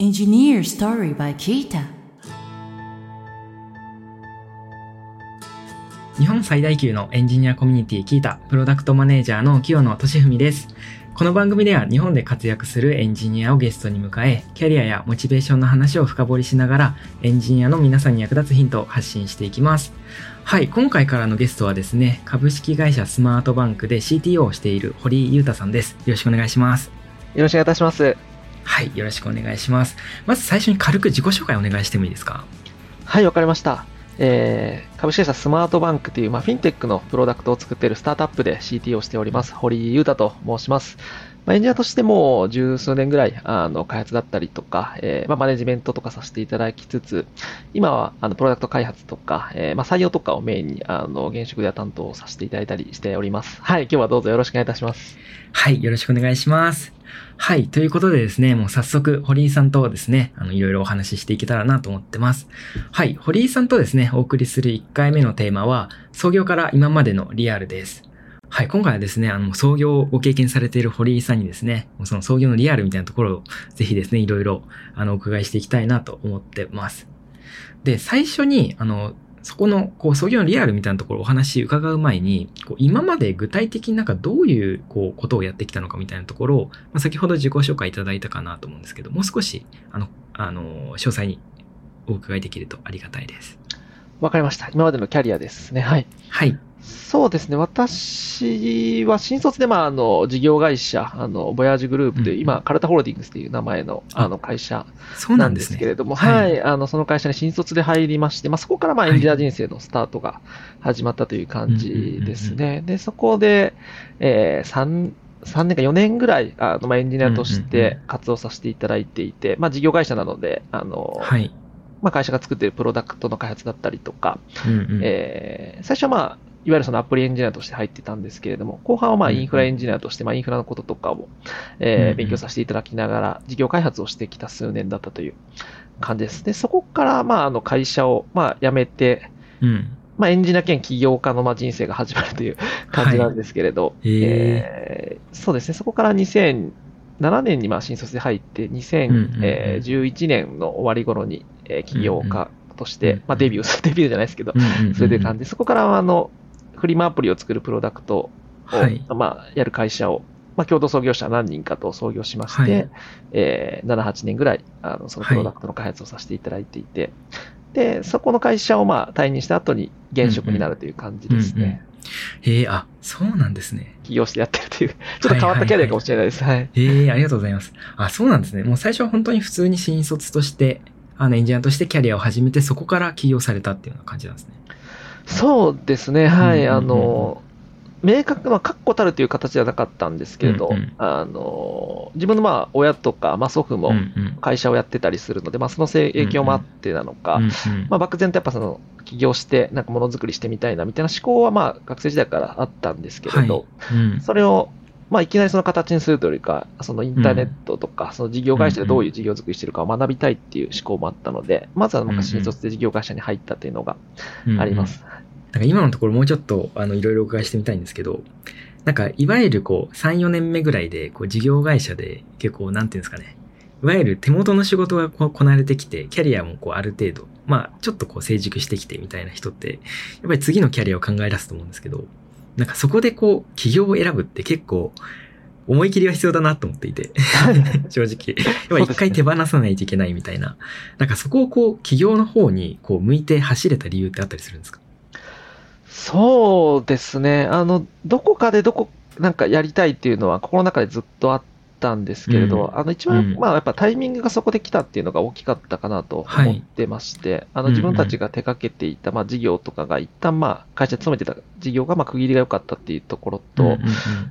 Engineer Story by Kita 日本最大級のエンジニアコミュニティキータプロダクトマネージャーの清野俊文です。この番組では日本で活躍するエンジニアをゲストに迎え、キャリアやモチベーションの話を深掘りしながら、エンジニアの皆さんに役立つヒントを発信していきます。はい、今回からのゲストはですね、株式会社スマートバンクで CTO をしている堀井裕太さんです。よろしくお願いします。よろしくお願いいたします。はい、よろしくお願いします。まず最初に軽く自己紹介お願いしてもいいですか？はい、わかりました。えー、株式会社スマートバンクという、まあ、フィンテックのプロダクトを作っているスタートアップで CT をしております、堀井裕太と申します。まあ、エンジニアとしても十数年ぐらい、あの、開発だったりとか、えー、まあ、マネジメントとかさせていただきつつ、今は、あの、プロダクト開発とか、えー、まあ、採用とかをメインに、あの、現職では担当させていただいたりしております。はい、今日はどうぞよろしくお願いいたします。はい、よろしくお願いします。はい。ということでですね、もう早速、堀井さんとですね、あの、いろいろお話ししていけたらなと思ってます。はい。堀井さんとですね、お送りする1回目のテーマは、創業から今までのリアルです。はい。今回はですね、あの、創業をご経験されている堀井さんにですね、その創業のリアルみたいなところを、ぜひですね、いろいろ、あの、お伺いしていきたいなと思ってます。で、最初に、あの、そこの、こう、創業のリアルみたいなところをお話伺う前に、こう今まで具体的になんかどういう、こう、ことをやってきたのかみたいなところを、まあ、先ほど自己紹介いただいたかなと思うんですけど、もう少し、あの、あの、詳細にお伺いできるとありがたいです。わかりました。今までのキャリアですね。はい。はい。そうですね。私は新卒で、まあ、あの、事業会社、あの、ボヤージュグループという、うん今、カルタホールディングスという名前の、あの、会社なんんです。けれども、ははいい、あの、その会社に新卒で入りまして、まあ、そこから、まあ、はいエンジニア人生のスタートが始まったという感じですね。で、そこで、えー、3、3年か4年ぐらい、あの、まあ、エンジニアとして活動させていただいていて、まあ、事業会社なので、あの、はい。まあ、会社が作っているプロダクトの開発だったりとか、うんうん。えー最初はまあ、いわゆるそのアプリエンジニアとして入ってたんですけれども、後半はまあインフラエンジニアとして、まあインフラのこととかを、え勉強させていただきながら、事業開発をしてきた数年だったという感じです。で、そこからまああの会社をまあ辞めて、うん。まあエンジニア兼起業家のまあ人生が始まるという感じなんですけれど、えーそうですね、そこから2007年にまあ新卒で入って、うんうんうん。2011年の終わり頃にえー起業家として、まあデビューする、デビューじゃないですけど、うんうんうんそれという感じ。で、そこからはあの、フリマアプリを作るプロダクトを、はい。まあ、やる会社を、まあ、共同創業者何人かと創業しまして、はいえー7、8年ぐらい、あの、そのプロダクトの開発をさせていただいていて、で、そこの会社をまあ、退任した後に現職になるという感じですね。うんうんへえ、あ、そうなんですね。起業してやってるという、ちょっと変わったキャリアかもしれないです。はい。ええありがとうございます。あ、そうなんですね。もう最初は本当に普通に新卒として、あの、エンジニアとしてキャリアを始めて、そこから起業されたっていうような感じなんですね。そうですね、はい。うんうんうんうん。あの、明確な、確固たるという形ではなかったんですけれど、うんうん。あの、自分のまあ、親とか、まあ、祖父も。会社をやってたりするので、まあ、そのせい影響もあってなのか、うんうんまあ、漠然とやっぱその、起業して、なんかものづくりしてみたいな、みたいな思考は、まあ、学生時代からあったんですけれど、うん。それを、まあ、いきなりその形にするというよりか、そのインターネットとか、その事業会社でどういう事業作りしてるかを学びたいっていう思考もあったので、まずはなんか新卒で事業会社に入ったというのがあります。なんか今のところもうちょっと、あの、いろいろお伺いしてみたいんですけど、なんか、いわゆるこう、3、4年目ぐらいで、こう、事業会社で結構、なんていうんですかね、いわゆる手元の仕事がこうこなれてきて、キャリアもこう、ある程度、まあ、ちょっとこう、成熟してきてみたいな人って、やっぱり次のキャリアを考え出すと思うんですけど、なんかそこでこう、起業を選ぶって結構、思い切りが必要だなと思っていて、正直。一回手放さないといけないみたいな。なんかそこをこう、起業の方にこう、向いて走れた理由ってあったりするんですか？そうですね。あの、どこかでどこ、なんかやりたいっていうのは心の中でずっとあったんですけれど、うんあの、一番、うんまあ、やっぱタイミングがそこで来たっていうのが大きかったかなとはい思ってまして、あの、うんうん自分たちが手掛けていた、まあ、事業とかが一旦、まあ、会社に勤めてた事業が、まあ、区切りが良かったっていうところと、うんうんうん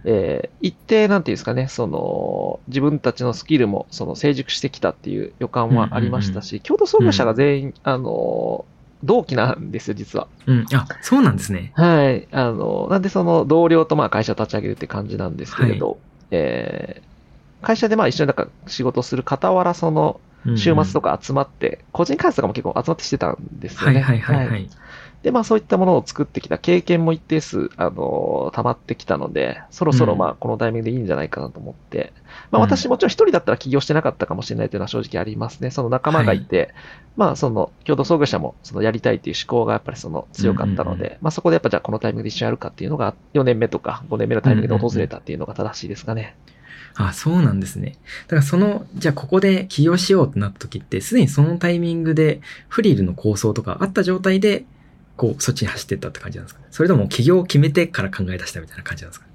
えー一定、なんていうんですかね、その、自分たちのスキルも、その、成熟してきたっていう予感はありましたし、共同創業者が全員、あの、同期なんですよ、実は。うん。あ、そうなんですね。はい。あの、なんでその同僚とまあ会社を立ち上げるって感じなんですけれど、えー会社でまあ一緒になんか仕事をする傍ら、その週末とか。か集まって、個人開発とかも結構集まってしてたんですよね。はいはいはいはい。で、まあそういったものを作ってきた経験も一定数、あの、溜まってきたので、そろそろまあこのタイミングでいいんじゃないかなと思って、まあ私もちろん一人だったら起業してなかったかもしれないというのは正直ありますね。その仲間がいて、まあその共同創業者もそのやりたいという思考がやっぱりその強かったので、うんうんまあそこでやっぱじゃあこのタイミングで一緒にやるかっていうのが4年目とか5年目のタイミングで訪れたっていうのが正しいですかね。あ、そうなんですね。だからその、じゃあここで起業しようってなった時って、すでにそのタイミングでフリルの構想とかあった状態で、こう、そっちに走ってったって感じなんですかそれとも起業を決めてから考え出したみたいな感じなんですか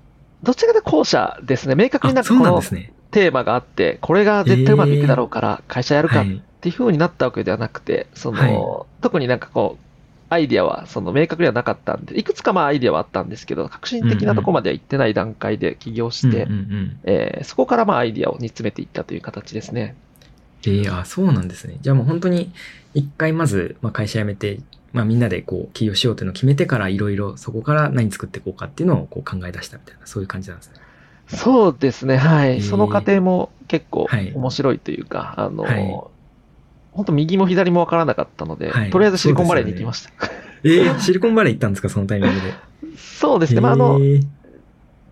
どちらかというと後者ですね。明確になんかこの。テーマがあって、これが絶対うまくいくだろうから会社やるかっはい。ていう風になったわけではなくて、その、はい特になんかこう、アイディアはその明確にはなかったんで、いくつかまあアイディアはあったんですけど、革新的なとこまでは行ってない段階で起業して、そこからまあアイディアを煮詰めていったという形ですね。ええあ、そうなんですね。じゃあもう本当に、一回まず、まあ、会社辞めて、まあみんなでこう、起業しようっていうのを決めてから、いろいろそこから何作っていこうかっていうのをこう考え出したみたいな、そういう感じなんですね。そうですね、はへーい。その過程も結構はい面白いというか、あの、はい本当右も左もわからなかったので、はい。とりあえずシリコンバレーに行きました。ええシリコンバレー行ったんですか、そのタイミングで。そうですね、まああの、ええ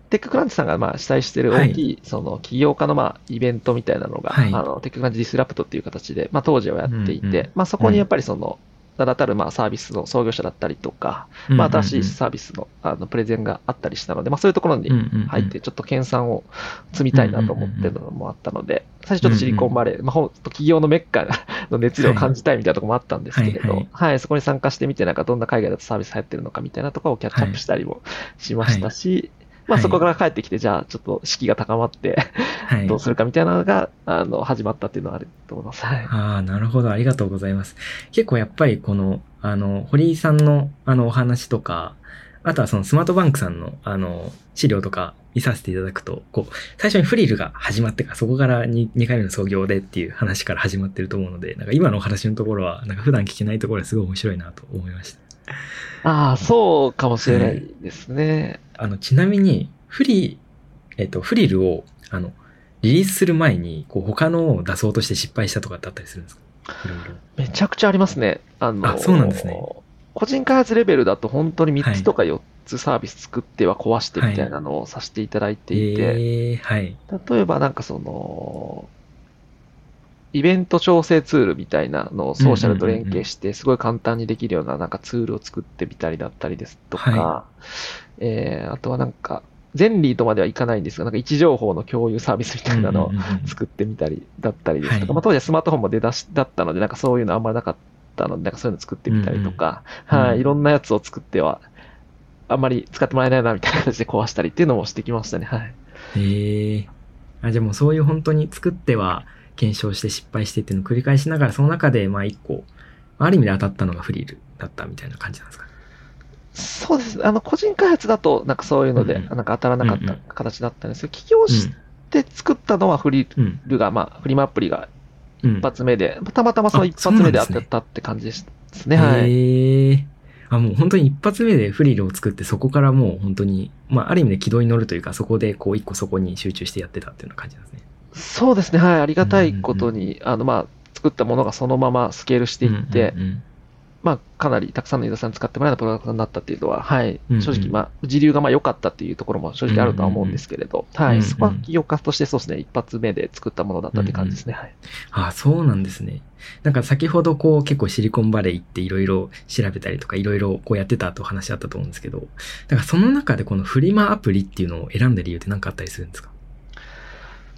TechCrunch さんがまあ主催している大きい、その起業家のまあイベントみたいなのが、はい。あの TechCrunch Disrupt っていう形で、まあ当時はやっていて、うんうん。まあそこにやっぱりその、名だたるまあサービスの創業者だったりとか、まあ新しいサービスのあのプレゼンがあったりしたので、まあそういうところに入ってちょっと研鑽を積みたいなと思ってるのもあったので、最初ちょっとシリコンバレー、まあ企業のメッカの熱量を感じたいみたいなところもあったんですけれど、そこに参加してみて、なんかどんな海外だとサービス流行ってるのかみたいなところをキャッチアップしたりもしましたし、まあそこから帰ってきて、じゃあちょっと士気が高まって、はいどうするかみたいなのが、あの、始まったっていうのはあると思います。はい。ああ、なるほど。ありがとうございます。結構やっぱりこの、あの、堀井さんのあのお話とか、あとはそのスマートバンクさんのあの資料とか見させていただくと、こう、最初にフリルが始まってから、そこから 2, 2回目の創業でっていう話から始まってると思うので、なんか今のお話のところは、なんか普段聞けないところですごい面白いなと思いました。ああ、そうかもしれないですね。あの、ちなみに、フリ、えっと、フリルを、あの、リリースする前に、こう、他のを出そうとして失敗したとかってあったりするんですか？いろいろ。めちゃくちゃありますね。あのあそうなんですね個人開発レベルだと本当に3つとか4つサービス作っては壊してみたいなのをさせていただいていて、えー、はい。例えばなんかその、イベント調整ツールみたいなのをソーシャルと連携して、すごい簡単にできるようななんかツールを作ってみたりだったりですとか、はえーあとはなんか、ゼンリーとまではいかないんですが、なんか位置情報の共有サービスみたいなのを作ってみたりだったりですとか、はい。まあ当時はスマートフォンも出だしだったので、なんかそういうのあんまりなかったので、なんかそういうの作ってみたりとか、うんうんはい、い。ろんなやつを作っては、あんまり使ってもらえないなみたいな形で壊したりっていうのもしてきましたね。はい。へえあ、じゃあもうそういう本当に作っては検証して失敗してっていうのを繰り返しながら、その中でまあ一個、ある意味で当たったのがフリルだったみたいな感じなんですかね。そうですね。あの、個人開発だと、なんかそういうので、うんうんなんか当たらなかったうんうん形だったんですけど、起業して作ったのはフリうん。ルが、まあ、フリマアプリがうん。一発目で、たまたまそのあ一発目で当たったって感じですね。はい。へえあ、もう本当に一発目でフリルを作って、そこからもう本当に、まあある意味で軌道に乗るというか、そこでこう一個そこに集中してやってたっていうような感じなんですね。そうですね。はい。ありがたいことに、あの、まあ、作ったものがそのままスケールしていって、まあ、かなりたくさんのユーザーさんに使ってもらえるようなプロダクトになったっていうのは、はいうんう。ん正直、まあ、時流がまあ良かったっていうところも正直あるとは思うんですけれど、はい。そこは企業家としてそうですね、一発目で作ったものだったって感じですね。はい。あそうなんですね。なんか先ほどこう結構シリコンバレー行っていろいろ調べたりとかいろいろこうやってたとお話あったと思うんですけど、だからその中でこのフリマアプリっていうのを選んだ理由って何かあったりするんですか？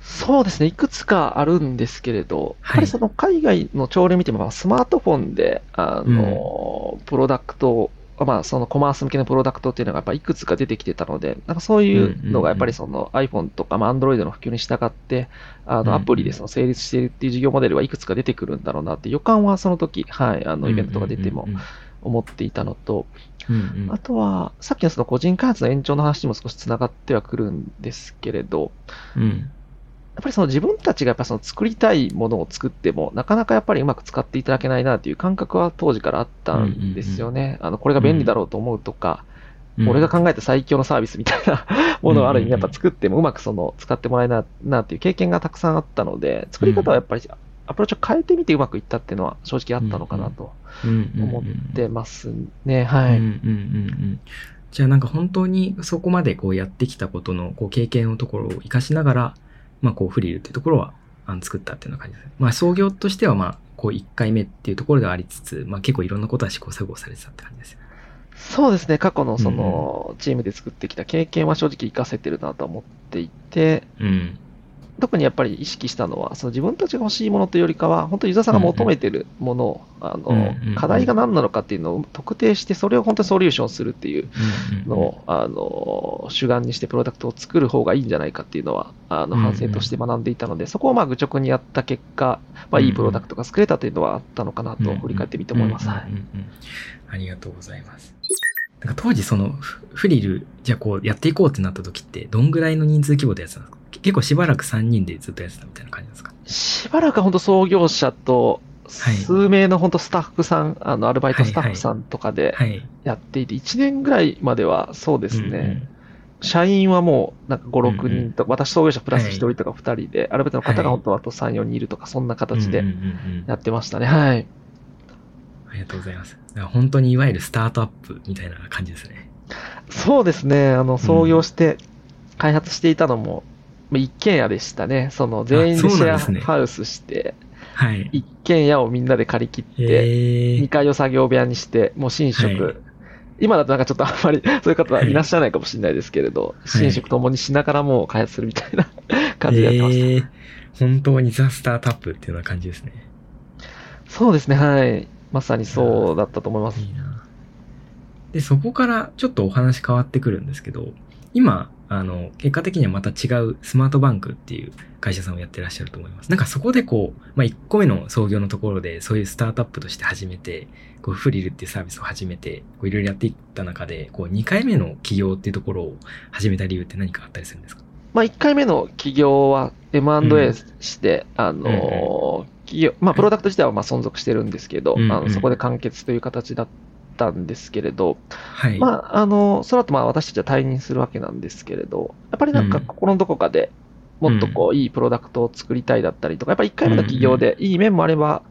そうですね、いくつかあるんですけれど、はい。やっぱりその海外の潮流見ても、まあスマートフォンで、あの、プロダクトを、まあ、そのコマース向けのプロダクトっていうのがやっぱいくつか出てきてたので、なんかそういうのがやっぱりその iPhone とか、まあ Android の普及に従って、あうんのアプリでその成立しているっていう事業モデルはいくつか出てくるんだろうなって予感はその時、はい、あのイベントとか出てもうん思っていたのと、うんうん。うんあとは、さっきのその個人開発の延長の話にも少しつながってはくるんですけれど、うんやっぱりその自分たちがやっぱその作りたいものを作っても、なかなかやっぱりうまく使っていただけないなという感覚は当時からあったんですよね。あの、これが便利だろうと思うとか、うん俺が考えた最強のサービスみたいなものをある意味やっぱ作ってもうまくその使ってもらえないなっていう経験がたくさんあったので、作り方はやっぱりアプローチを変えてみてうまくいったっていうのは正直あったのかなと思ってますね。はい。うんうんうんうんじゃあなんか本当にそこまでこうやってきたことのこう経験のところを活かしながら、まあこうフリルっていうところはあの作ったっていうような感じです。まあ創業としてはまあこう1回目っていうところではありつつ、まあ結構いろんなことは試行錯誤されてたって感じですよ。そうですね、過去のそのチームで作ってきた経験は正直活かせてるなと思っていて、うん、特にやっぱり意識したのは、その自分たちが欲しいものというよりかは、本当にユーザーさんが求めてるものを、あの、課題が何なのかっていうのを特定して、それを本当にソリューションするっていうのを、あの、主眼にしてプロダクトを作る方がいいんじゃないかっていうのは、あの、反省として学んでいたので、そこをまあ愚直にやった結果、まあ、いいプロダクトが作れたというのはあったのかなと振り返ってみて思います。ありがとうございます。なんか当時そのフリル、じゃあこうやっていこうってなった時って、どんぐらいの人数規模でやってたんですか？結構しばらく3人でずっとやってたみたいな感じですか？しばらく本当創業者と、数名の本当スタッフさん、はい、あの、アルバイトスタッフさんとかでやっていて、1年ぐらいまではそうですね、うんうん、社員はもうなんか5、6人とか、うんうん、私創業者プラス1人とか2人で、はい、アルバイトの方が本当はあと3、4人いるとか、そんな形でやってましたね。はい。ありがとうございます。本当にいわゆるスタートアップみたいな感じですね。そうですね。あの、創業して開発していたのも、一軒家でしたね。その全員でシェアハウスして、はい、一軒家をみんなで借り切って、2階を作業部屋にして、もう寝食、はい、今だとなんかちょっとあんまり そういう方はいらっしゃらないかもしれないですけれど、はい、寝食ともにしながらも開発するみたいな 感じでやってました。えー、本当にザ・スタートアップっていうような感じですね。そうですね、はい。まさにそうだったと思います。いいで、そこからちょっとお話変わってくるんですけど、今、あの、結果的にはまた違うスマートバンクっていう会社さんをやってらっしゃると思います。なんかそこでこう、まあ、1個目の創業のところで、そういうスタートアップとして始めて、こう、フリルっていうサービスを始めて、こう、いろいろやっていった中で、こう、2回目の起業っていうところを始めた理由って何かあったりするんですか？まあ、1回目の起業は M&A して、うん、あの、うんうん。企業、まあ、プロダクト自体はまあ存続してるんですけど、あのそこで完結という形だっったんですけれど、はい、まあ、あの、その後まあ私たちは退任するわけなんですけれど、やっぱりなんか心のどこかでもっとこう、いいプロダクトを作りたいだったりとか、やっぱり1回目の企業でいい面もあれば、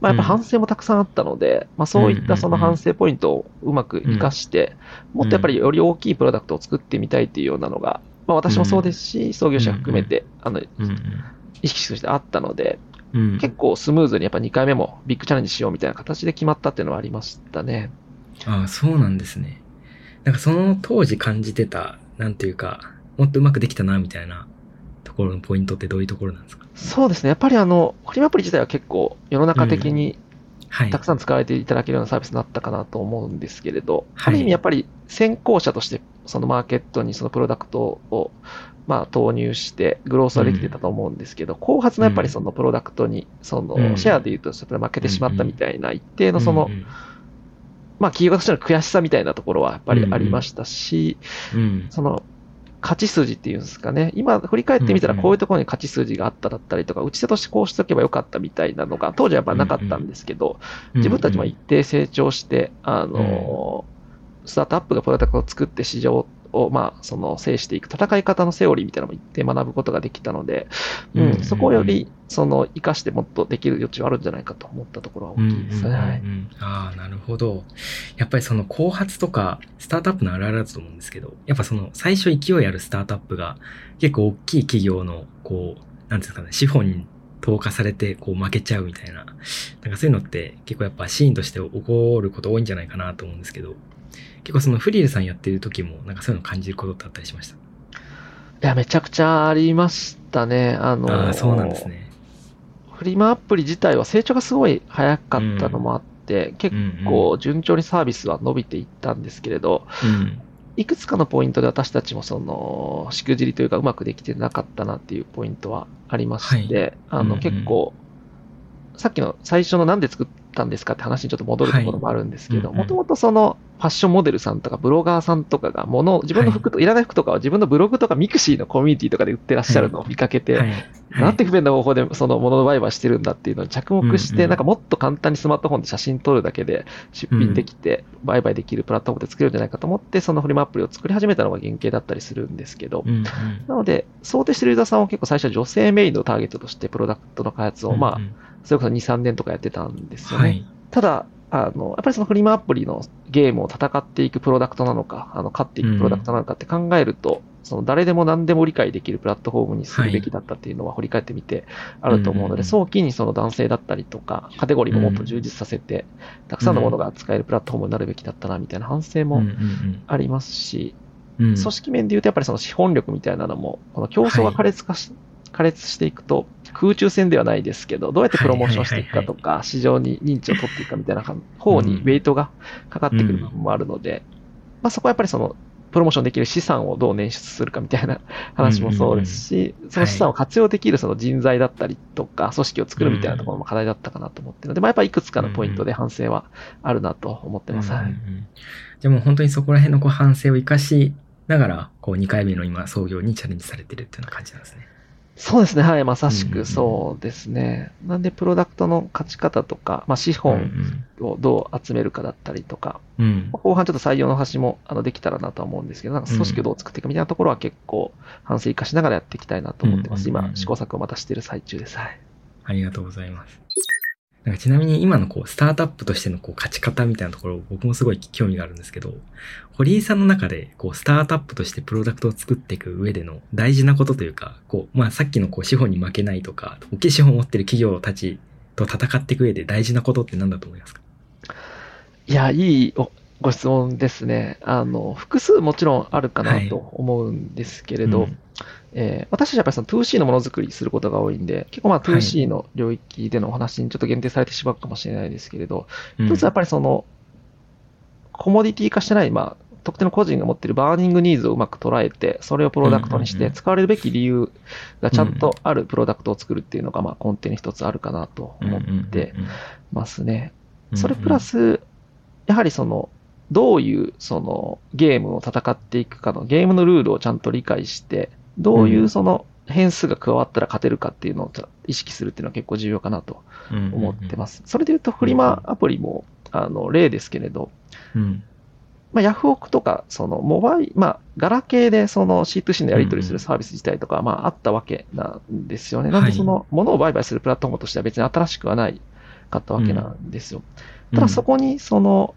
まあ、やっぱ反省もたくさんあったので、まあ、そういったその反省ポイントをうまく活かして、もっとやっぱりより大きいプロダクトを作ってみたいというようなのが、まあ、私もそうですし、創業者含めて、あの、意識としてあったので、結構スムーズにやっぱ2回目もビッグチャレンジしようみたいな形で決まったっていうのはありましたね。ああ、そうなんですね。なんかその当時感じてた、なんていうか、もっとうまくできたな、みたいなところのポイントってどういうところなんですか？そうですね。やっぱりあの、フリマアプリ自体は結構世の中的に、たくさん使われていただけるようなサービスになったかなと思うんですけれど、はい、ある意味やっぱり先行者としてそのマーケットにそのプロダクトをまあ投入してグロースはできてたと思うんですけど、うん、後発のやっぱりそのプロダクトにそのシェアで言うと負けてしまったみたいな一定のその、まあ、企業としての悔しさみたいなところはやっぱりありましたし、うん。うん、その、勝ち筋っていうんですかね。今、振り返ってみたらこういうところに勝ち筋があっただったりとか、打ち手としてこうしとけばよかったみたいなのが、当時はやっぱなかったんですけど、自分たちも一定成長して、あの、スタートアップがプロダクトを作って市場を、まあ、その制していく戦い方のセオリーみたいなのも一定学ぶことができたので、うん、そこをより、その、活かしてもっとできる余地はあるんじゃないかと思ったところは大きいですね。はい。ああ、なるほど。やっぱりその後発とか、スタートアップのあるあるだと思うんですけど、やっぱその最初勢いあるスタートアップが結構大きい企業の、こう、なんですかね、資本に投下されてこう負けちゃうみたいな。なんかそういうのって結構やっぱシーンとして起こること多いんじゃないかなと思うんですけど、結構そのフリルさんやってる時も、なんかそういうの感じることってあったりしました？いや、めちゃくちゃありましたね。あのあそうなんですね。フリマアプリ自体は成長がすごい早かったのもあって、うん、結構順調にサービスは伸びていったんですけれど、うん、いくつかのポイントで私たちもその、しくじりというかうまくできてなかったなっていうポイントはありまして、はい、あの、うんうん、結構、さっきの最初のなんで作ったんですかって話にちょっと戻るところもあるんですけど、もともとそのファッションモデルさんとかブロガーさんとかが物、自分の服と、はい、いらない服とかを自分のブログとか mixi のコミュニティとかで売ってらっしゃるのを見かけて、はい。はい、なんて不便な方法でその物の売買してるんだっていうのに着目して、うんうん、なんかもっと簡単にスマートフォンで写真撮るだけで出品できて、売買できるプラットフォームで作れるんじゃないかと思って、そのフリマアプリを作り始めたのが原型だったりするんですけど、うんうん、なので、想定してるユーザーさんを結構最初は女性メインのターゲットとしてプロダクトの開発を、まあ、それこそ2、3年とかやってたんですよね。はい。ただ、あの、やっぱりそのフリマアプリのゲームを戦っていくプロダクトなのか、あの、勝っていくプロダクトなのかって考えると、その誰でも何でも理解できるプラットフォームにするべきだったっていうのは振り返ってみてあると思うので、うんうんうん早期にその男性だったりとか、カテゴリーももっと充実させて、たくさんのものが使えるプラットフォームになるべきだったな、みたいな反省もうんうんありますし、うん。うん組織面で言うとやっぱりその資本力みたいなのも、この競争が苛烈化し、苛烈していくと、空中戦ではないですけど、どうやってプロモーションしていくかとか、市場に認知を取っていくかみたいな方にうん。ウェイトがかかってくる部分もあるので、まあそこはやっぱりその、プロモーションできる資産をどう捻出するかみたいな話もそうですし、その資産を活用できるその人材だったりとか、組織を作るみたいなところも課題だったかなと思ってるので、まあやっぱりいくつかのポイントで反省はあるなと思ってます。はいうんうんうん。じゃあもう本当にそこら辺のこう反省を生かしながら、こう2回目の今創業にチャレンジされてるっていうような感じなんですね。そうですね。はい。まさしくうんうんうんそうですね。なんで、プロダクトの勝ち方とか、まあ、資本をどう集めるかだったりとか、うんうん。後半ちょっと採用の端もあのできたらなとは思うんですけど、なんか組織をどう作っていくみたいなところは結構反省生かしながらやっていきたいなと思ってます。今、試行錯誤をまたしている最中です。はい。ありがとうございます。なんかちなみに今のこうスタートアップとしてのこう勝ち方みたいなところ僕もすごい興味があるんですけど、堀井さんの中でこうスタートアップとしてプロダクトを作っていく上での大事なことというか、こう、まあさっきのこう資本に負けないとか、大きい資本を持ってる企業たちと戦っていく上で大事なことって何だと思いますか？いや、いいおご質問ですね。あの、複数もちろんあるかなと思うんですけれど、うんえー私たちはやっぱりその 2C のものづくりすることが多いんで、結構まあ 2C の領域でのお話にちょっと限定されてしまうかもしれないですけれど、うん。一つはやっぱりその、コモディティ化してない、まあ、特定の個人が持っている burning needs をうまく捉えて、それをプロダクトにして使われるべき理由がちゃんとあるプロダクトを作るっていうのが、まあ、根底に一つあるかなと思ってますね。それプラ、ス、やはりその、どういうそのゲームを戦っていくかのゲームのルールをちゃんと理解して、どういうその変数が加わったら勝てるかっていうのを意識するっていうのは結構重要かなと思ってますす。それで言うとフリマアプリも、あの、例ですけれど、うんまあ、ヤフオクとか、その、モバイル、まあ、ガラケーでその C2C のやり取りするサービス自体とか、まあ、あったわけなんですよね。なんで、その、物を売買するプラットフォームとしては別に新しくはないかったわけなんですよ。ただ、そこに、その、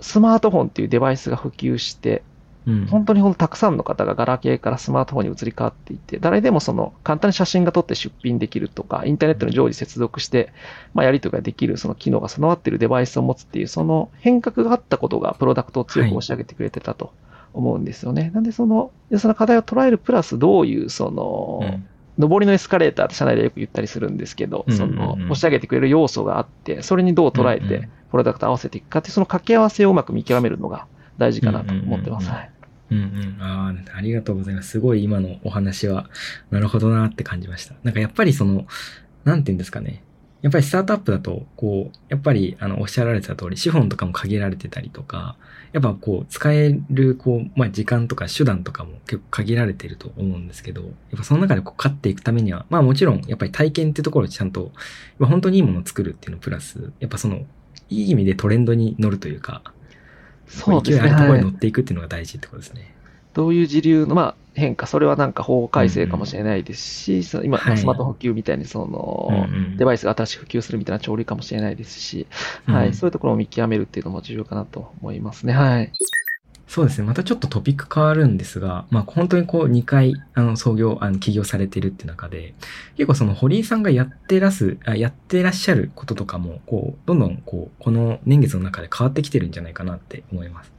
スマートフォンっていうデバイスが普及して、うん、本当にほんとたくさんの方がガラケーからスマートフォンに移り変わっていて、誰でもその簡単に写真が撮って出品できるとか、インターネットに常時接続して、まあ、やり取りができるその機能が備わっているデバイスを持つっていう、その変革があったことがプロダクトを強く押し上げてくれてたと思うんですよね。なんでその、その課題を捉えるプラスどういうその、うん。上りのエスカレーターって社内でよく言ったりするんですけど、その、押し上げてくれる要素があって、それにどう捉えてプロダクトを合わせていくかっていう、その掛け合わせをうまく見極めるのが大事かなと思ってます。うんうん。ああ、ありがとうございます。すごい今のお話は、なるほどなって感じました。なんかやっぱりその、なんて言うんですかね。やっぱりスタートアップだと、こう、やっぱり、あの、おっしゃられてた通り、資本とかも限られてたりとか、やっぱこう、使える、こう、まあ、時間とか手段とかも結構限られてると思うんですけど、やっぱその中でこう、勝っていくためには、まあもちろん、やっぱり体験ってところをちゃんと、本当にいいものを作るっていうのプラス、やっぱその、いい意味でトレンドに乗るというか、そうですね。勢いあるところはいに乗っていくっていうのが大事ってことですね。どういう時流の、まあ、変化、それはなんか法改正かもしれないですし、その今、はいスマートフォン普及みたいに、その、うんうんデバイスが新しく普及するみたいな潮流かもしれないですし、うんはい、そういうところを見極めるっていうのも重要かなと思いますね。はい。そうですね。またちょっとトピック変わるんですが、まあ本当にこう2回、あの、創業、あの、起業されてるっていう中で、結構その堀井さんがやってらす、あやってらっしゃることとかも、こう、どんどんこう、この年月の中で変わってきてるんじゃないかなって思います。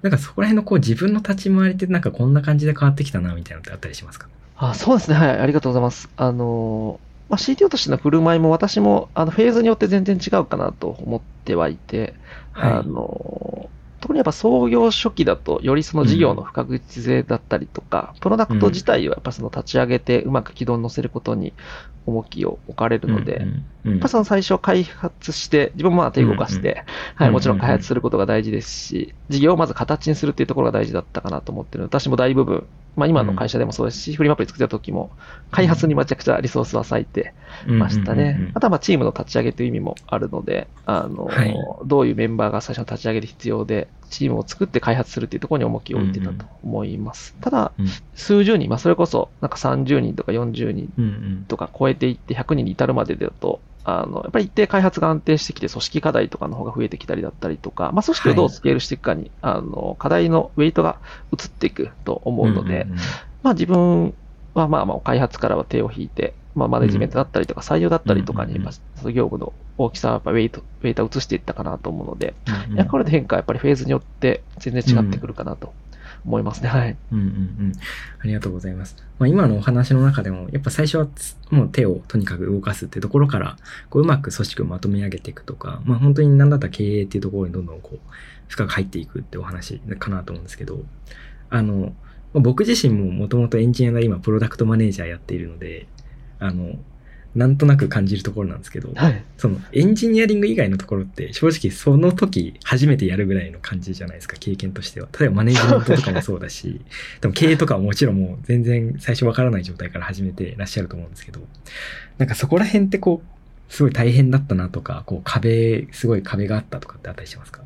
なんかそこら辺のこう自分の立ち回りってなんかこんな感じで変わってきたな、みたいなのってあったりしますか？あそうですね。はい。ありがとうございます。あの、まあ、CTO としての振る舞いも私も、あの、フェーズによって全然違うかなと思ってはいて、はいあの、特にやっぱ創業初期だと、よりその事業の不確実性だったりとか、プロダクト自体をやっぱその立ち上げてうまく軌道に乗せることに重きを置かれるので、うんうんうん。やっぱその最初開発して、自分もまあ手動かして、うんはい、うんもちろん開発することが大事ですし、事業をまず形にするっていうところが大事だったかなと思ってる。ので私も大部分、まあ今の会社でもそうですし、フリマアプリ作ってた時も、開発にめちゃくちゃリソースは割いてましたうんうんうん。うん。ね。あとはまあチームの立ち上げという意味もあるので、あの、はい。どういうメンバーが最初の立ち上げで必要で、チームを作って開発するっていうところに重きを置いてたと思います。ただ、うん数十人、まあ、それこそなんか30人とか40人うんうん。とか超えていって100人に至るまでだと、あの、やっぱり一定開発が安定してきて、組織課題とかの方が増えてきたりだったりとか、まあ、組織をどうスケールしていくかに、あの、課題のウェイトが移っていくと思うので、んんんまあ自分はまあまあ開発からは手を引いて、まあマネジメントだったりとか採用だったりとかに、まあその業務の大きさはやっぱウェイト、ウェイトを移していったかなと思うので、役割の変化はやっぱりフェーズによって全然違ってくるかなと思いますね。はい。うんうんうん。ありがとうございます。まあ、今のお話の中でも、やっぱ最初はつもう手をとにかく動かすっていうところから、こううまく組織をまとめ上げていくとか、まあ本当に何だったら経営っていうところにどんどんこう、深く入っていくってお話かなと思うんですけど、あの、まあ僕自身ももともとエンジニアで今プロダクトマネージャーやっているので、あの、なんとなく感じるところなんですけど、はい。そのエンジニアリング以外のところって正直その時初めてやるぐらいの感じじゃないですか、経験としては。例えばマネジメントとかもそうだし、でも経営とかはもちろんもう全然最初わからない状態から始めてらっしゃると思うんですけど、なんかそこら辺ってこう、すごい大変だったなとか、こう壁、すごい壁があったとかってあったりしますか？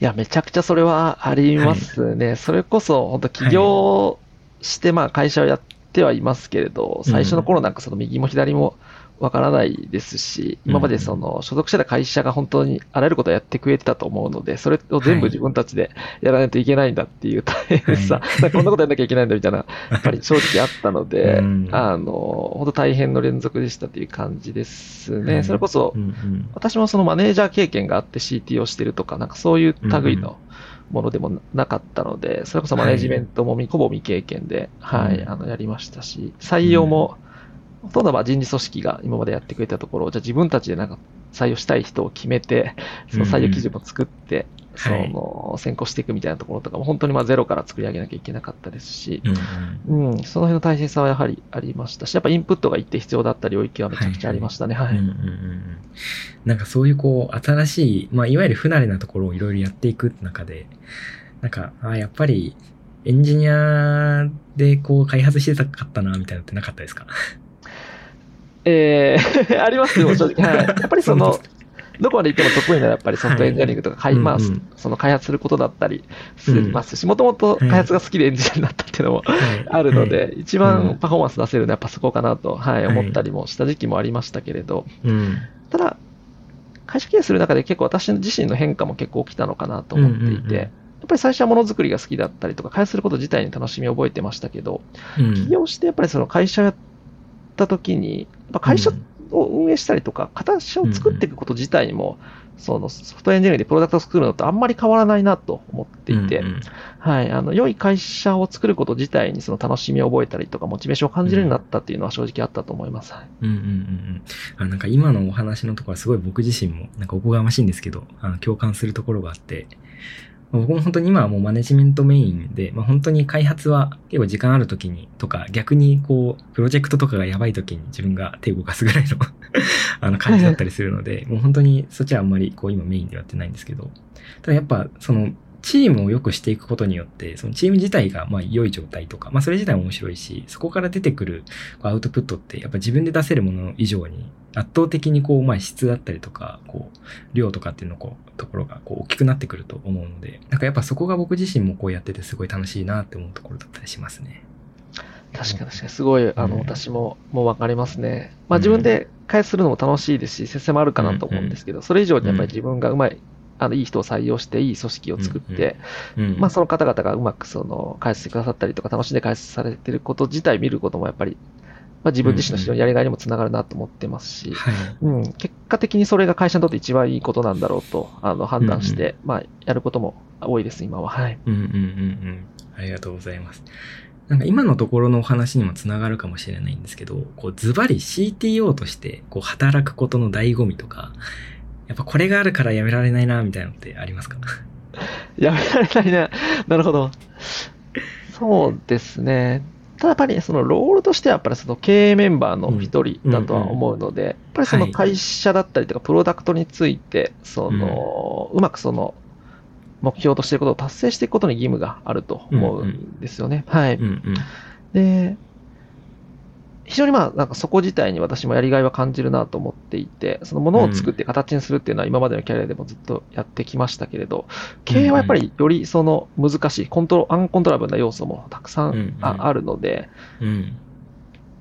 いや、めちゃくちゃそれはありますね。それこそ、本当起業して、まあ会社をやってはいますけれど、最初の頃なんかその右も左もわからないですし、今までその所属してた会社が本当にあらゆることをやってくれてたと思うので、それを全部自分たちでやらないといけないんだっていう大変さ、なんかこんなことやんなきゃいけないんだみたいな、やっぱり正直あったので、うん。あの、本当大変の連続でしたっていう感じですね。はい。それこそう、んうん。私もそのマネージャー経験があって CT をしてるとか、なんかそういう類のものでもなかったので、それこそマネジメントもみ、ほぼ未経験で、はい、うん。あの、やりましたし、採用も、ほとんどまあ人事組織が今までやってくれたところを、じゃあ自分たちでなんか採用したい人を決めて、その採用記事も作って、そはいの、先行していくみたいなところとかも本当にまあゼロから作り上げなきゃいけなかったですし、うんうんうん、その辺の大変さはやはりありましたし、やっぱインプットが一定必要だった領域はめちゃくちゃありましたね。はい。うんうんなんかそういうこう、新しい、まあいわゆる不慣れなところをいろいろやっていく中で、なんか、あやっぱりエンジニアでこう開発してたかったな、みたいなのってなかったですか？えー、ありますよ、正直。はい。やっぱりその どこまで行っても得意なやっぱりソフトエンジニアリングとか、開まあその開発することだったりしますし、もともと開発が好きでエンジニアになったっていうのもあるので、一番パフォーマンス出せるのはやっぱそこかなと、はい、はい。思ったりもした時期もありましたけれど、うん。ただ、会社経営する中で結構私自身の変化も結構起きたのかなと思っていて、やっぱり最初はものづくりが好きだったりとか、開発すること自体に楽しみを覚えてましたけど、うん。起業してやっぱりその会社やった時に、やっぱ会社を運営したりとか、形を作っていくこと自体にも、そのソフトエンジニアリングでプロダクトを作るのとあんまり変わらないなと思っていて、うんうんはい、あの、良い会社を作ること自体にその楽しみを覚えたりとか、モチベーションを感じるようになったっていうのは正直あったと思います。うんうんうん。あなんか今のお話のところはすごい僕自身も、なんかおこがましいんですけど、あの共感するところがあって、僕も本当に今はもうマネジメントメインで、まあ、本当に開発は結構時間ある時にとか、逆にこう、プロジェクトとかがやばい時に自分が手を動かすぐらいの あの感じだったりするので、もう本当にそっちはあんまりこう今メインではやってないんですけど、ただやっぱそのチームを良くしていくことによって、そのチーム自体がまあ良い状態とか、まあそれ自体も面白いし、そこから出てくるアウトプットってやっぱ自分で出せるもの以上に圧倒的にこうまあ質だったりとか、こう量とかっていうのこうところがこう大きくなってくると思うので、なんかやっぱそこが僕自身もこうやっててすごい楽しいなって思うところだったりしますね。確かに確かに、すごい、あの、うん。私も、もうわかりますね。まあ自分で開発するのも楽しいですし、接戦もあるかなと思うんですけど、それ以上にやっぱり自分がうまい、あの、いい人を採用して、いい組織を作って、うん。まあその方々がうまくその、開発してくださったりとか、楽しんで開発されてること自体見ることもやっぱり、まあ自分自身の非常にやりがいにもつながるなと思ってますし、はい。うん、結果的にそれが会社にとって一番いいことなんだろうと、あの、判断して、まあ、やることも多いです、今は。はい。うんうんうんうん。ありがとうございます。なんか今のところのお話にもつながるかもしれないんですけど、こうズバリ CTO としてこう働くことの醍醐味とか、やっぱこれがあるからやめられないなみたいなのってありますか？やめられないね。なるほど。そうですね。ただやっぱりそのロールとしてはやっぱりその経営メンバーの一人だとは思うので、やっぱりその会社だったりとかプロダクトについて、その、うまくその目標としていることを達成していくことに義務があると思うんですよね。はい。で、非常にまあ、なんかそこ自体に私もやりがいは感じるなと思っていて、そのものを作って形にするっていうのは今までのキャリアでもずっとやってきましたけれど、経営はやっぱりよりその難しい、コントロ、アンコントロラブルな要素もたくさんああるので、うん。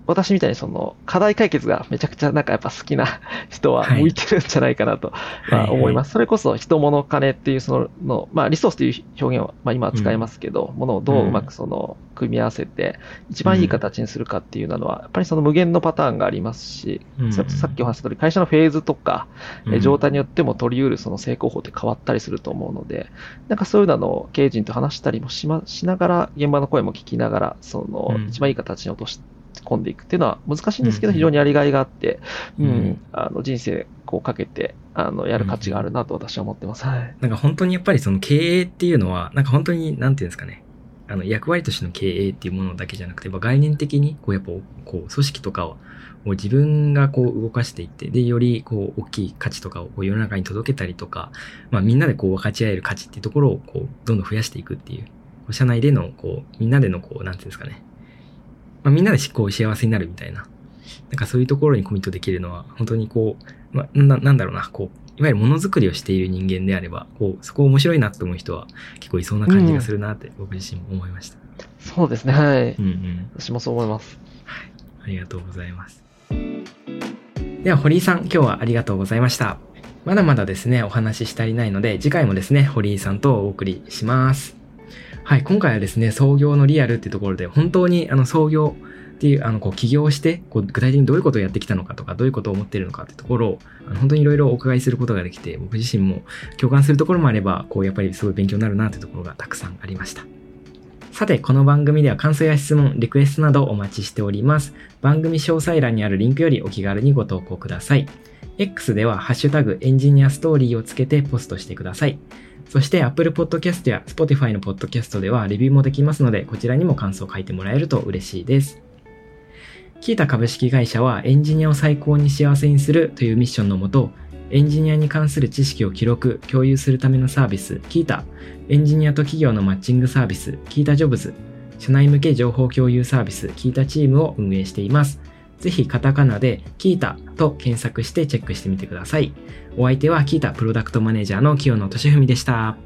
私みたいにその課題解決がめちゃくちゃなんかやっぱ好きな 人は向いてるんじゃないかなと、まあ、思います。それこそ人物金っていうそのの、まあリソースという表現をまあ今は使いますけど、ものをどううまくその組み合わせて一番いい形にするかっていうのは、やっぱりその無限のパターンがありますし、うん。ささっきお話しした通り会社のフェーズとか、え状態によっても取り得るその成功法って変わったりすると思うので、なんかそういうのを経営陣と話したりもしましながら、現場の声も聞きながら、そのうん。一番いい形に落とし込んでいくっていうのは難しいんですけど、うん非常にやりがいがあって、ううんん、あの人生こうかけて、あの、やる価値があるなと私は思ってます。はい。なんか本当にやっぱりその経営っていうのは、なんか本当に、なんていうんですかね。あの、役割としての経営っていうものだけじゃなくて、やっぱ概念的に、こう、やっぱ、こう、組織とかを、を自分がこう動かしていって、で、よりこう、大きい価値とかをこう世の中に届けたりとか、まあみんなでこう分かち合える価値っていうところをこう、どんどん増やしていくっていう社内でのこう、みんなでのこう、なんていうんですかね。まあみんなでこう幸せになるみたいな。なんかそういうところにコミットできるのは、本当にこう、まあ、ななんだろうな、こう、いわゆるものづくりをしている人間であれば、こう、そこ面白いなって思う人は結構いそうな感じがするなって僕自身も思いました。そうですね。はい。うんうん。私もそう思います。ありがとうございます。では、堀井さん、今日はありがとうございました。まだまだですね、お話しし足りないので、次回もですね、堀井さんとお送りします。はい、今回はですね、創業のリアルっていうところで、本当にあの創業っていう、あの、こう、起業して、こう、具体的にどういうことをやってきたのかとか、どういうことを思ってるのかってところを、あの本当にいろいろお伺いすることができて、僕自身も共感するところもあれば、こう、やっぱりすごい勉強になるなってところがたくさんありました。さて、この番組では感想や質問、リクエストなどお待ちしております。番組詳細欄にあるリンクよりお気軽にご投稿ください。X ではハッシュタグエンジニアストーリーをつけてポストしてください。そして Apple Podcast や Spotify の Podcast ではレビューもできますので、こちらにも感想を書いてもらえると嬉しいです。キータ株式会社はエンジニアを最高に幸せにするというミッションのもと、エンジニアに関する知識を記録、共有するためのサービス、キータ、エンジニアと企業のマッチングサービス、キータジョブズ、社内向け情報共有サービス、キータチームを運営しています。ぜひカタカナでキータと検索してチェックしてみてください。お相手はキータプロダクトマネージャーの清野俊文でした。